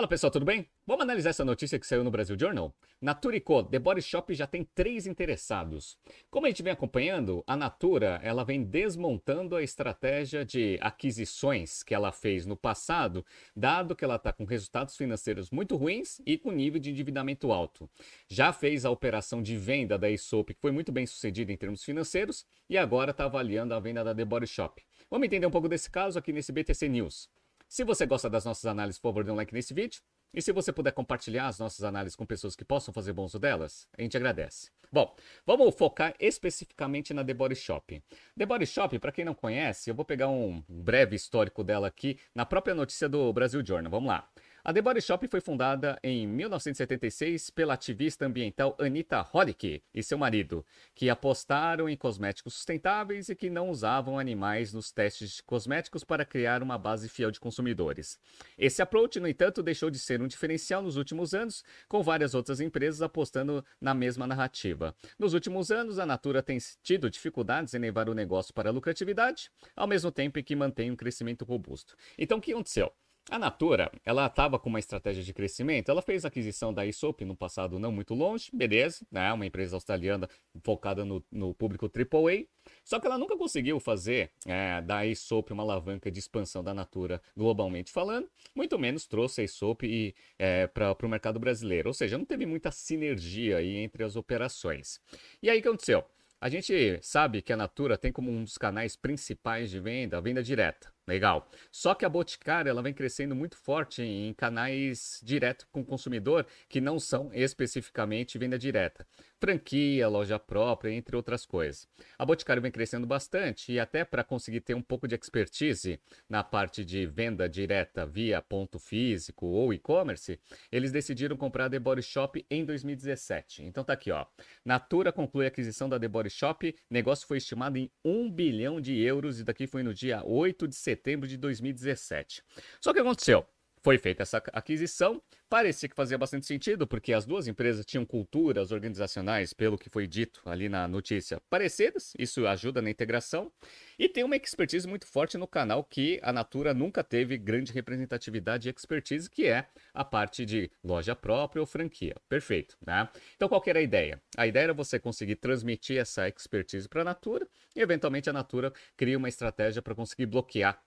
Fala pessoal, tudo bem? Vamos analisar essa notícia que saiu no Brasil Journal? Natura Co, The Body Shop já tem três interessados. Como a gente vem acompanhando, a Natura ela vem desmontando a estratégia de aquisições que ela fez no passado, dado que ela está com resultados financeiros muito ruins e com nível de endividamento alto. Já fez a operação de venda da Aesop, que foi muito bem sucedida em termos financeiros, e agora está avaliando a venda da The Body Shop. Vamos entender um pouco desse caso aqui nesse BTC News. Se você gosta das nossas análises, por favor, dê um like nesse vídeo. E se você puder compartilhar as nossas análises com pessoas que possam fazer bom uso delas, a gente agradece. Bom, vamos focar especificamente na The Body Shop. The Body Shop, para quem não conhece, eu vou pegar um breve histórico dela aqui na própria notícia do Brasil Journal. Vamos lá. A The Body Shop foi fundada em 1976 pela ativista ambiental Anita Holick e seu marido, que apostaram em cosméticos sustentáveis e que não usavam animais nos testes de cosméticos para criar uma base fiel de consumidores. Esse approach, no entanto, deixou de ser um diferencial nos últimos anos, com várias outras empresas apostando na mesma narrativa. Nos últimos anos, a Natura tem tido dificuldades em levar o negócio para a lucratividade, ao mesmo tempo em que mantém um crescimento robusto. Então, o que aconteceu? A Natura, ela estava com uma estratégia de crescimento, ela fez a aquisição da Isop no passado não muito longe, beleza, né? uma empresa australiana focada no, no público AAA, só que ela nunca conseguiu fazer é, da Isop uma alavanca de expansão da Natura globalmente falando, muito menos trouxe a Isop é, para o mercado brasileiro, ou seja, não teve muita sinergia aí entre as operações. E aí o que aconteceu? A gente sabe que a Natura tem como um dos canais principais de venda a venda direta. Legal. Só que a Boticário ela vem crescendo muito forte em canais direto com o consumidor que não são especificamente venda direta. Franquia, loja própria, entre outras coisas. A Boticário vem crescendo bastante e até para conseguir ter um pouco de expertise na parte de venda direta via ponto físico ou e-commerce, eles decidiram comprar a The Body Shop em 2017. Então tá aqui, ó. Natura conclui a aquisição da The Body Shop, negócio foi estimado em 1 bilhão de euros e daqui foi no dia 8 de setembro setembro de 2017. Só que aconteceu? Foi feita essa aquisição, parecia que fazia bastante sentido, porque as duas empresas tinham culturas organizacionais, pelo que foi dito ali na notícia, parecidas, isso ajuda na integração, e tem uma expertise muito forte no canal que a Natura nunca teve grande representatividade e expertise, que é a parte de loja própria ou franquia. Perfeito, né? Então qual era a ideia? A ideia era você conseguir transmitir essa expertise para a Natura e eventualmente a Natura cria uma estratégia para conseguir bloquear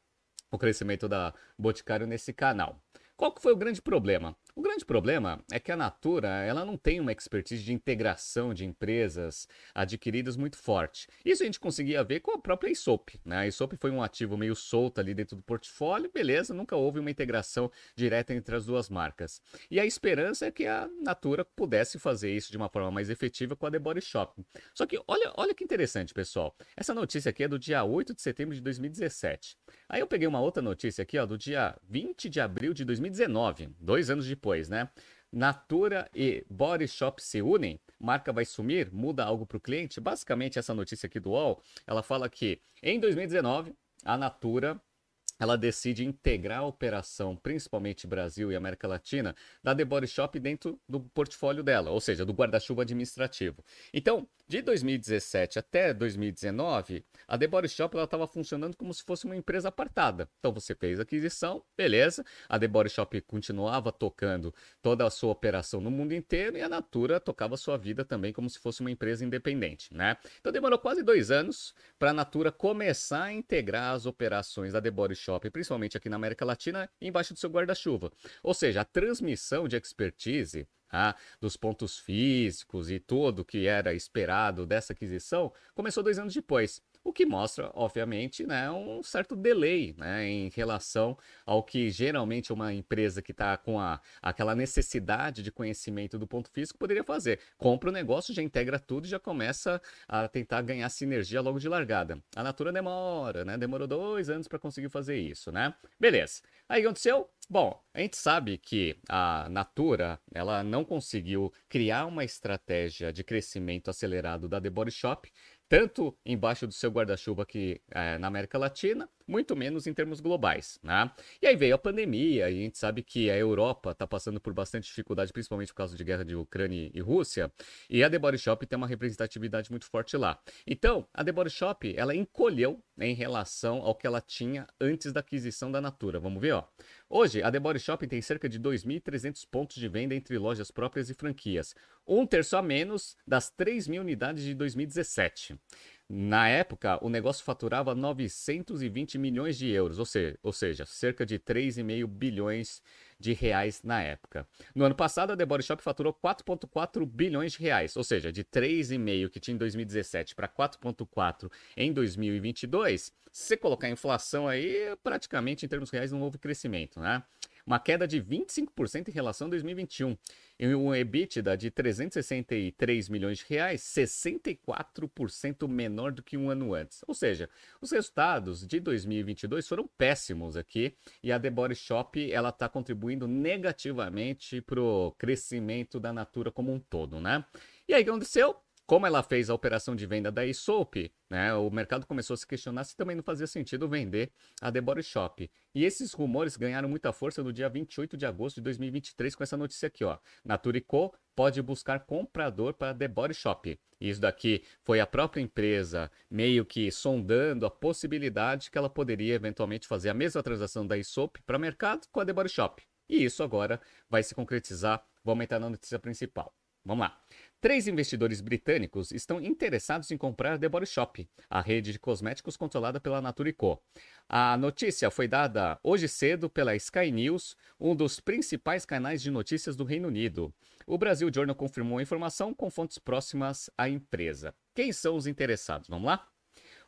o crescimento da Boticário nesse canal. Qual que foi o grande problema? O grande problema é que a Natura ela não tem uma expertise de integração de empresas adquiridas muito forte. Isso a gente conseguia ver com a própria Isop. Né? A Isop foi um ativo meio solto ali dentro do portfólio, beleza, nunca houve uma integração direta entre as duas marcas. E a esperança é que a Natura pudesse fazer isso de uma forma mais efetiva com a The Body Shop. Só que olha, olha que interessante, pessoal. Essa notícia aqui é do dia 8 de setembro de 2017. Aí eu peguei uma outra notícia aqui, ó, do dia 20 de abril de 2019, dois anos de depois, né? Natura e Body Shop se unem, marca vai sumir, muda algo para o cliente. Basicamente, essa notícia aqui do UOL, ela fala que em 2019, a Natura ela decide integrar a operação, principalmente Brasil e América Latina, da The Body Shop dentro do portfólio dela, ou seja, do guarda-chuva administrativo. Então, de 2017 até 2019, a The Body Shop estava funcionando como se fosse uma empresa apartada. Então você fez a aquisição, beleza. A The Body Shop continuava tocando toda a sua operação no mundo inteiro e a Natura tocava a sua vida também como se fosse uma empresa independente, né? Então demorou quase dois anos para a Natura começar a integrar as operações da The Body Shop, principalmente aqui na América Latina, embaixo do seu guarda-chuva. Ou seja, a transmissão de expertise ah, dos pontos físicos e tudo que era esperado dessa aquisição, começou dois anos depois. O que mostra, obviamente, né, um certo delay né, em relação ao que geralmente uma empresa que está com a, aquela necessidade de conhecimento do ponto físico poderia fazer. Compra o negócio, já integra tudo e já começa a tentar ganhar sinergia logo de largada. A Natura demora, né? Demorou dois anos para conseguir fazer isso, né? Beleza. Aí o que aconteceu? Bom, a gente sabe que a Natura ela não conseguiu criar uma estratégia de crescimento acelerado da The Body Shop tanto embaixo do seu guarda-chuva aqui é, na América Latina, muito menos em termos globais, né? E aí veio a pandemia, e a gente sabe que a Europa está passando por bastante dificuldade, principalmente por causa de guerra de Ucrânia e Rússia, e a The Body Shop tem uma representatividade muito forte lá. Então, a The Body Shop, ela encolheu em relação ao que ela tinha antes da aquisição da Natura. Vamos ver, ó. Hoje, a The Body Shop tem cerca de 2.300 pontos de venda entre lojas próprias e franquias, um terço a menos das 3 mil unidades de 2017. Na época, o negócio faturava 920 milhões de euros, ou seja, ou seja cerca de 3,5 bilhões de reais na época. No ano passado, a The Body Shop faturou 4,4 bilhões de reais, ou seja, de 3,5 que tinha em 2017 para 4,4 em 2022. Se você colocar a inflação aí, praticamente em termos reais não houve crescimento, né? Uma queda de 25% em relação a 2021. E um EBITDA de 363 milhões de reais, 64% menor do que um ano antes. Ou seja, os resultados de 2022 foram péssimos aqui e a The Body Shop ela está contribuindo negativamente para o crescimento da Natura como um todo, né? E aí o que aconteceu? Como ela fez a operação de venda da Aesop, né, o mercado começou a se questionar se também não fazia sentido vender a The Body Shop. E esses rumores ganharam muita força no dia 28 de agosto de 2023 com essa notícia aqui, ó. Natura Co pode buscar comprador para The Body Shop. E isso daqui foi a própria empresa meio que sondando a possibilidade que ela poderia eventualmente fazer a mesma transação da Aesop para mercado com a The Body Shop. E isso agora vai se concretizar. Vamos entrar na notícia principal. Vamos lá. Três investidores britânicos estão interessados em comprar The Body Shop, a rede de cosméticos controlada pela Natura Co. A notícia foi dada hoje cedo pela Sky News, um dos principais canais de notícias do Reino Unido. O Brasil Journal confirmou a informação com fontes próximas à empresa. Quem são os interessados? Vamos lá?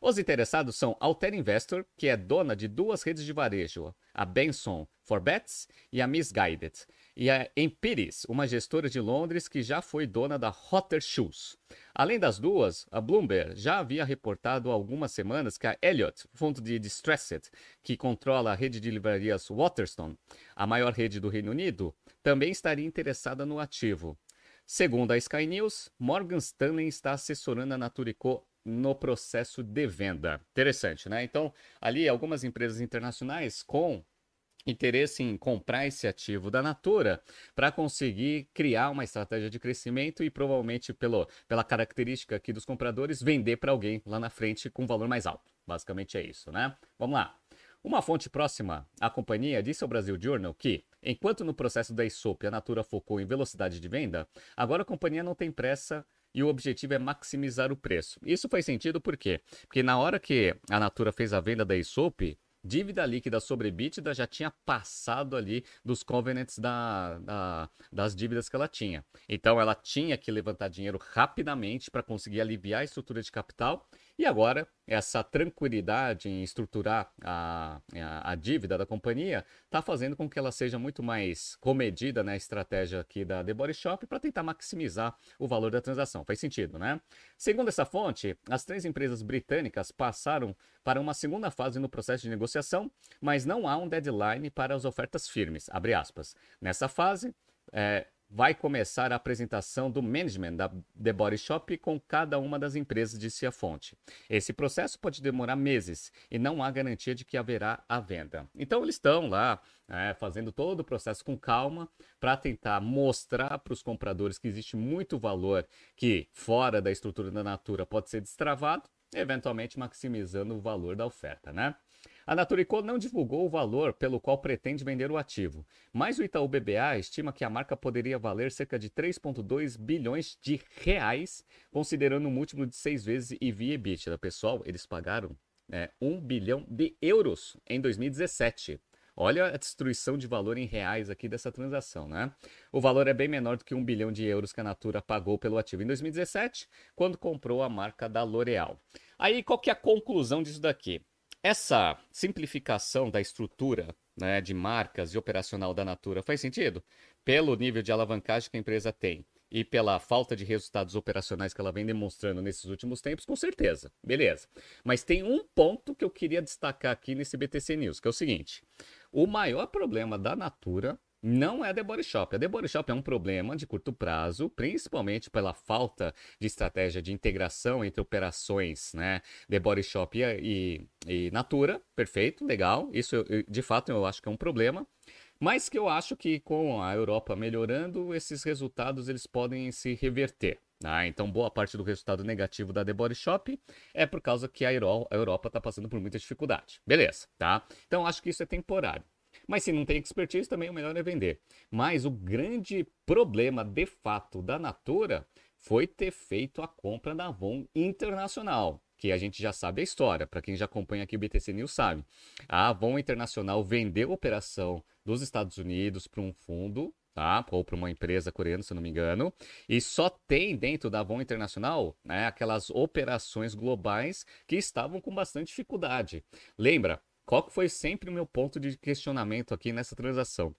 Os interessados são Alter Investor, que é dona de duas redes de varejo, a Benson for Bets e a Misguided e a Empiris, uma gestora de Londres que já foi dona da Hotter Shoes. Além das duas, a Bloomberg já havia reportado há algumas semanas que a Elliott, fundo de Distressed, que controla a rede de livrarias Waterstone, a maior rede do Reino Unido, também estaria interessada no ativo. Segundo a Sky News, Morgan Stanley está assessorando a Naturico no processo de venda. Interessante, né? Então, ali algumas empresas internacionais com interesse em comprar esse ativo da Natura para conseguir criar uma estratégia de crescimento e provavelmente pelo, pela característica aqui dos compradores vender para alguém lá na frente com um valor mais alto. Basicamente é isso, né? Vamos lá. Uma fonte próxima à companhia disse ao Brasil Journal que, enquanto no processo da ISOP a Natura focou em velocidade de venda, agora a companhia não tem pressa e o objetivo é maximizar o preço. Isso faz sentido por quê? Porque na hora que a Natura fez a venda da ISOP, dívida líquida sobre EBITDA já tinha passado ali dos covenants da, da, das dívidas que ela tinha. Então ela tinha que levantar dinheiro rapidamente para conseguir aliviar a estrutura de capital e agora, essa tranquilidade em estruturar a, a, a dívida da companhia está fazendo com que ela seja muito mais comedida na estratégia aqui da The Body Shop para tentar maximizar o valor da transação. Faz sentido, né? Segundo essa fonte, as três empresas britânicas passaram para uma segunda fase no processo de negociação, mas não há um deadline para as ofertas firmes. Nessa fase, é, vai começar a apresentação do management da The Body Shop com cada uma das empresas, disse a fonte. Esse processo pode demorar meses e não há garantia de que haverá a venda. Então eles estão lá é, fazendo todo o processo com calma para tentar mostrar para os compradores que existe muito valor que fora da estrutura da Natura pode ser destravado, eventualmente maximizando o valor da oferta, né? A Naturicô não divulgou o valor pelo qual pretende vender o ativo, mas o Itaú BBA estima que a marca poderia valer cerca de 3,2 bilhões de reais, considerando um múltiplo de seis vezes EV EBITDA. Pessoal, eles pagaram é, 1 bilhão de euros em 2017. Olha a destruição de valor em reais aqui dessa transação, né? O valor é bem menor do que um bilhão de euros que a Natura pagou pelo ativo em 2017, quando comprou a marca da L'Oréal. Aí, qual que é a conclusão disso daqui? Essa simplificação da estrutura né, de marcas e operacional da Natura faz sentido? Pelo nível de alavancagem que a empresa tem e pela falta de resultados operacionais que ela vem demonstrando nesses últimos tempos, com certeza. Beleza. Mas tem um ponto que eu queria destacar aqui nesse BTC News, que é o seguinte: o maior problema da Natura não é a The Body Shop. A The Body Shop é um problema de curto prazo, principalmente pela falta de estratégia de integração entre operações, né? The Body Shop e, e, e Natura, perfeito, legal. Isso, de fato, eu acho que é um problema. Mas que eu acho que com a Europa melhorando, esses resultados eles podem se reverter. Ah, então, boa parte do resultado negativo da The Body Shop é por causa que a Europa está passando por muita dificuldade. Beleza, tá? Então, acho que isso é temporário. Mas se não tem expertise, também o melhor é vender. Mas o grande problema, de fato, da Natura foi ter feito a compra da Avon Internacional que a gente já sabe a história, para quem já acompanha aqui o BTC News sabe. A Avon Internacional vendeu a operação dos Estados Unidos para um fundo, tá? Ou para uma empresa coreana, se eu não me engano, e só tem dentro da Avon Internacional, né, aquelas operações globais que estavam com bastante dificuldade. Lembra? Qual foi sempre o meu ponto de questionamento aqui nessa transação?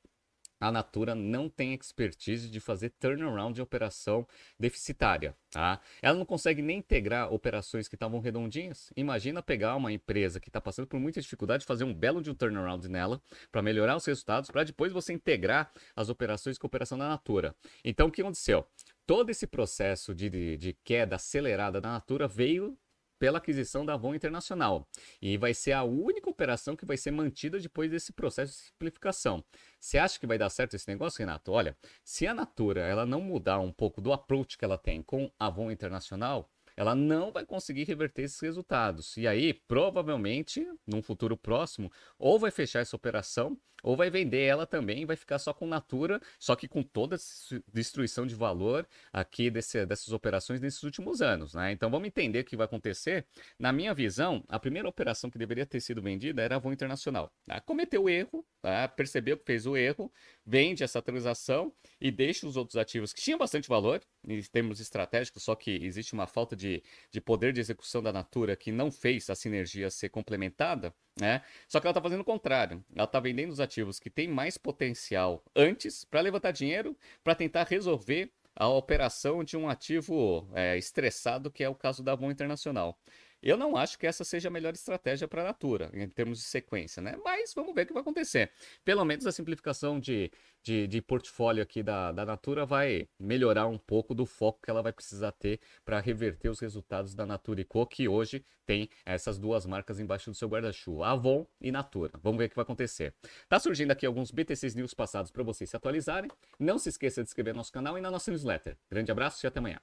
a Natura não tem expertise de fazer turnaround de operação deficitária, tá? Ela não consegue nem integrar operações que estavam redondinhas. Imagina pegar uma empresa que está passando por muita dificuldade, fazer um belo de um turnaround nela para melhorar os resultados, para depois você integrar as operações com a operação da Natura. Então, o que aconteceu? Todo esse processo de, de, de queda acelerada da Natura veio pela aquisição da Avon Internacional. E vai ser a única operação que vai ser mantida depois desse processo de simplificação. Você acha que vai dar certo esse negócio, Renato? Olha, se a Natura ela não mudar um pouco do approach que ela tem com a Avon Internacional, ela não vai conseguir reverter esses resultados. E aí, provavelmente, num futuro próximo, ou vai fechar essa operação, ou vai vender ela também vai ficar só com Natura, só que com toda essa destruição de valor aqui desse, dessas operações nesses últimos anos. Né? Então vamos entender o que vai acontecer. Na minha visão, a primeira operação que deveria ter sido vendida era a Avon Internacional. Tá? Cometeu o erro, tá? percebeu que fez o erro, vende essa transação e deixa os outros ativos que tinham bastante valor em termos estratégicos, só que existe uma falta de, de poder de execução da Natura que não fez a sinergia ser complementada. Né? Só que ela está fazendo o contrário. Ela está vendendo os ativos que têm mais potencial antes para levantar dinheiro, para tentar resolver a operação de um ativo é, estressado, que é o caso da Avon Internacional. Eu não acho que essa seja a melhor estratégia para a Natura, em termos de sequência, né? Mas vamos ver o que vai acontecer. Pelo menos a simplificação de, de, de portfólio aqui da, da Natura vai melhorar um pouco do foco que ela vai precisar ter para reverter os resultados da Natura e Co, que hoje tem essas duas marcas embaixo do seu guarda-chuva, Avon e Natura. Vamos ver o que vai acontecer. Tá surgindo aqui alguns BTCs News passados para vocês se atualizarem. Não se esqueça de inscrever no nosso canal e na nossa newsletter. Grande abraço e até amanhã.